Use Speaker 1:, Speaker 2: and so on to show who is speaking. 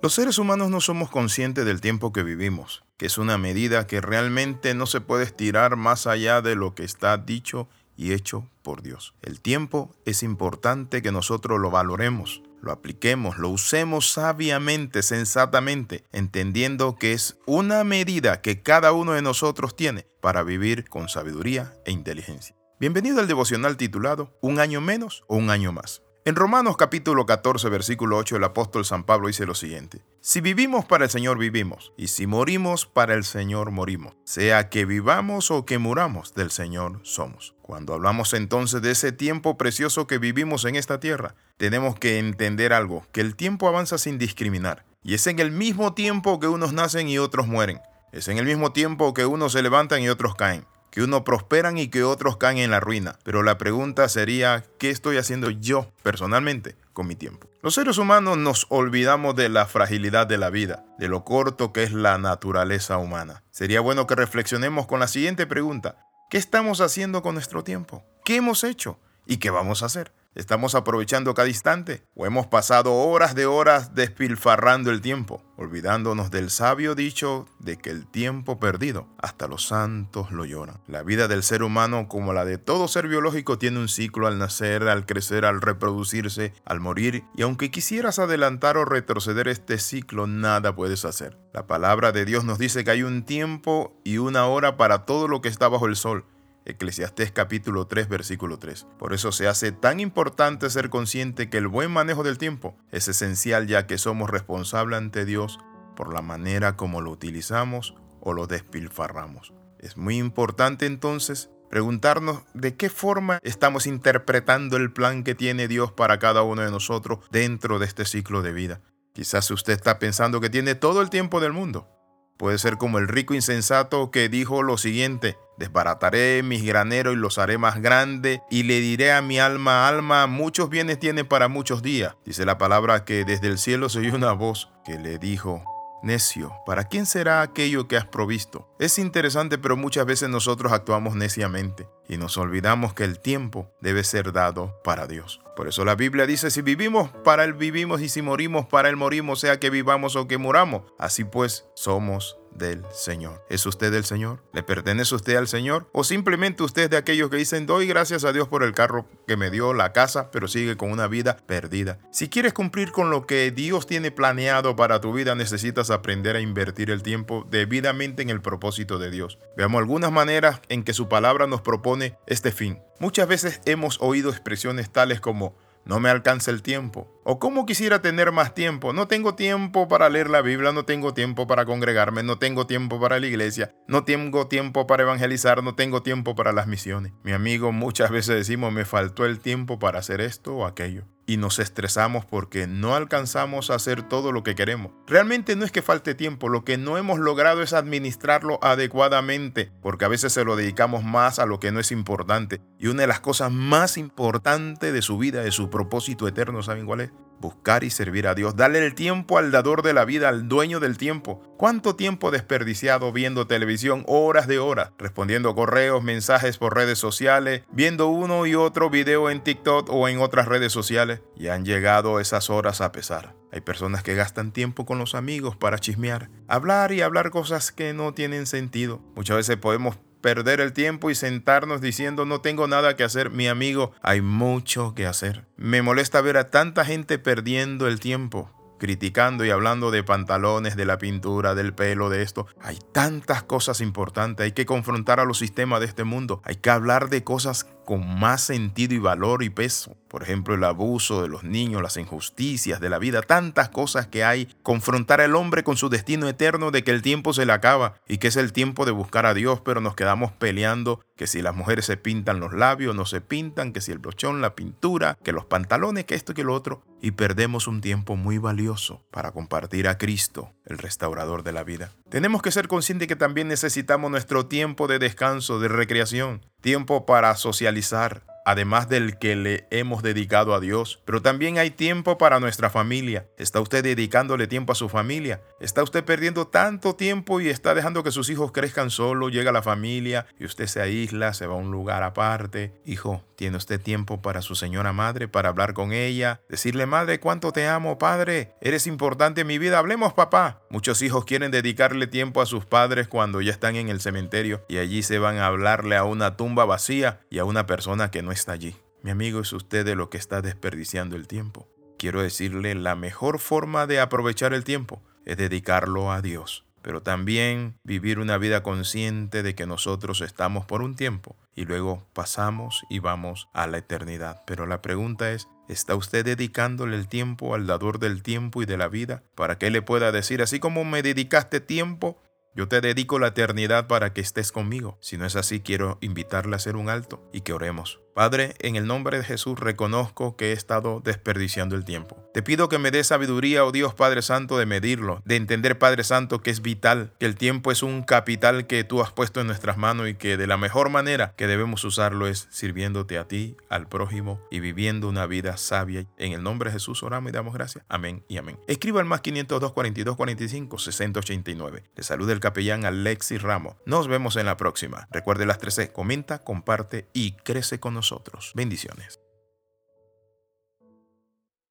Speaker 1: Los seres humanos no somos conscientes del tiempo que vivimos, que es una medida que realmente no se puede estirar más allá de lo que está dicho y hecho por Dios. El tiempo es importante que nosotros lo valoremos, lo apliquemos, lo usemos sabiamente, sensatamente, entendiendo que es una medida que cada uno de nosotros tiene para vivir con sabiduría e inteligencia. Bienvenido al devocional titulado Un año menos o un año más. En Romanos capítulo 14, versículo 8, el apóstol San Pablo dice lo siguiente. Si vivimos para el Señor vivimos, y si morimos para el Señor morimos. Sea que vivamos o que muramos, del Señor somos. Cuando hablamos entonces de ese tiempo precioso que vivimos en esta tierra, tenemos que entender algo, que el tiempo avanza sin discriminar. Y es en el mismo tiempo que unos nacen y otros mueren. Es en el mismo tiempo que unos se levantan y otros caen que unos prosperan y que otros caen en la ruina. Pero la pregunta sería, ¿qué estoy haciendo yo personalmente con mi tiempo? Los seres humanos nos olvidamos de la fragilidad de la vida, de lo corto que es la naturaleza humana. Sería bueno que reflexionemos con la siguiente pregunta. ¿Qué estamos haciendo con nuestro tiempo? ¿Qué hemos hecho? ¿Y qué vamos a hacer? ¿Estamos aprovechando cada instante? ¿O hemos pasado horas de horas despilfarrando el tiempo, olvidándonos del sabio dicho de que el tiempo perdido hasta los santos lo lloran? La vida del ser humano, como la de todo ser biológico, tiene un ciclo al nacer, al crecer, al reproducirse, al morir, y aunque quisieras adelantar o retroceder este ciclo, nada puedes hacer. La palabra de Dios nos dice que hay un tiempo y una hora para todo lo que está bajo el sol Eclesiastés capítulo 3 versículo 3. Por eso se hace tan importante ser consciente que el buen manejo del tiempo es esencial ya que somos responsables ante Dios por la manera como lo utilizamos o lo despilfarramos. Es muy importante entonces preguntarnos de qué forma estamos interpretando el plan que tiene Dios para cada uno de nosotros dentro de este ciclo de vida. Quizás usted está pensando que tiene todo el tiempo del mundo, Puede ser como el rico insensato que dijo lo siguiente, desbarataré mis graneros y los haré más grandes y le diré a mi alma, alma, muchos bienes tiene para muchos días. Dice la palabra que desde el cielo se oyó una voz que le dijo, Necio, ¿para quién será aquello que has provisto? Es interesante, pero muchas veces nosotros actuamos neciamente y nos olvidamos que el tiempo debe ser dado para Dios. Por eso la Biblia dice, si vivimos, para Él vivimos, y si morimos, para Él morimos, sea que vivamos o que muramos. Así pues, somos del Señor. ¿Es usted del Señor? ¿Le pertenece usted al Señor? ¿O simplemente usted es de aquellos que dicen, doy gracias a Dios por el carro que me dio, la casa, pero sigue con una vida perdida? Si quieres cumplir con lo que Dios tiene planeado para tu vida, necesitas aprender a invertir el tiempo debidamente en el propósito de Dios. Veamos algunas maneras en que su palabra nos propone este fin. Muchas veces hemos oído expresiones tales como no me alcanza el tiempo. O cómo quisiera tener más tiempo. No tengo tiempo para leer la Biblia, no tengo tiempo para congregarme, no tengo tiempo para la iglesia, no tengo tiempo para evangelizar, no tengo tiempo para las misiones. Mi amigo, muchas veces decimos, me faltó el tiempo para hacer esto o aquello y nos estresamos porque no alcanzamos a hacer todo lo que queremos. Realmente no es que falte tiempo, lo que no hemos logrado es administrarlo adecuadamente, porque a veces se lo dedicamos más a lo que no es importante. Y una de las cosas más importantes de su vida, de su propósito eterno, ¿saben cuál es? Buscar y servir a Dios, darle el tiempo al dador de la vida, al dueño del tiempo. ¿Cuánto tiempo desperdiciado viendo televisión, horas de horas, respondiendo correos, mensajes por redes sociales, viendo uno y otro video en TikTok o en otras redes sociales? Y han llegado esas horas a pesar. Hay personas que gastan tiempo con los amigos para chismear, hablar y hablar cosas que no tienen sentido. Muchas veces podemos perder el tiempo y sentarnos diciendo no tengo nada que hacer, mi amigo, hay mucho que hacer. Me molesta ver a tanta gente perdiendo el tiempo criticando y hablando de pantalones, de la pintura, del pelo, de esto. Hay tantas cosas importantes, hay que confrontar a los sistemas de este mundo, hay que hablar de cosas con más sentido y valor y peso. Por ejemplo, el abuso de los niños, las injusticias de la vida, tantas cosas que hay. Confrontar al hombre con su destino eterno de que el tiempo se le acaba y que es el tiempo de buscar a Dios, pero nos quedamos peleando que si las mujeres se pintan los labios, no se pintan, que si el brochón, la pintura, que los pantalones, que esto que lo otro, y perdemos un tiempo muy valioso para compartir a Cristo, el restaurador de la vida. Tenemos que ser conscientes que también necesitamos nuestro tiempo de descanso, de recreación, tiempo para socializar, además del que le hemos dedicado a Dios. Pero también hay tiempo para nuestra familia. ¿Está usted dedicándole tiempo a su familia? ¿Está usted perdiendo tanto tiempo y está dejando que sus hijos crezcan solo? Llega la familia y usted se aísla, se va a un lugar aparte. Hijo, ¿tiene usted tiempo para su señora madre, para hablar con ella? Decirle, madre, cuánto te amo, padre. Eres importante en mi vida. Hablemos, papá. Muchos hijos quieren dedicarle tiempo a sus padres cuando ya están en el cementerio y allí se van a hablarle a una tumba vacía y a una persona que no está allí. Mi amigo, es usted de lo que está desperdiciando el tiempo. Quiero decirle, la mejor forma de aprovechar el tiempo es dedicarlo a Dios, pero también vivir una vida consciente de que nosotros estamos por un tiempo y luego pasamos y vamos a la eternidad. Pero la pregunta es, ¿está usted dedicándole el tiempo al dador del tiempo y de la vida para que le pueda decir, así como me dedicaste tiempo, yo te dedico la eternidad para que estés conmigo. Si no es así, quiero invitarle a hacer un alto y que oremos. Padre, en el nombre de Jesús reconozco que he estado desperdiciando el tiempo. Te pido que me dé sabiduría, oh Dios Padre Santo, de medirlo, de entender, Padre Santo, que es vital, que el tiempo es un capital que tú has puesto en nuestras manos y que de la mejor manera que debemos usarlo es sirviéndote a ti, al prójimo y viviendo una vida sabia. En el nombre de Jesús oramos y damos gracias. Amén y amén. Escriba al más 502 42 45 689. Le saluda el capellán Alexis Ramos. Nos vemos en la próxima. Recuerde las 13. Comenta, comparte y crece con nosotros. Bendiciones.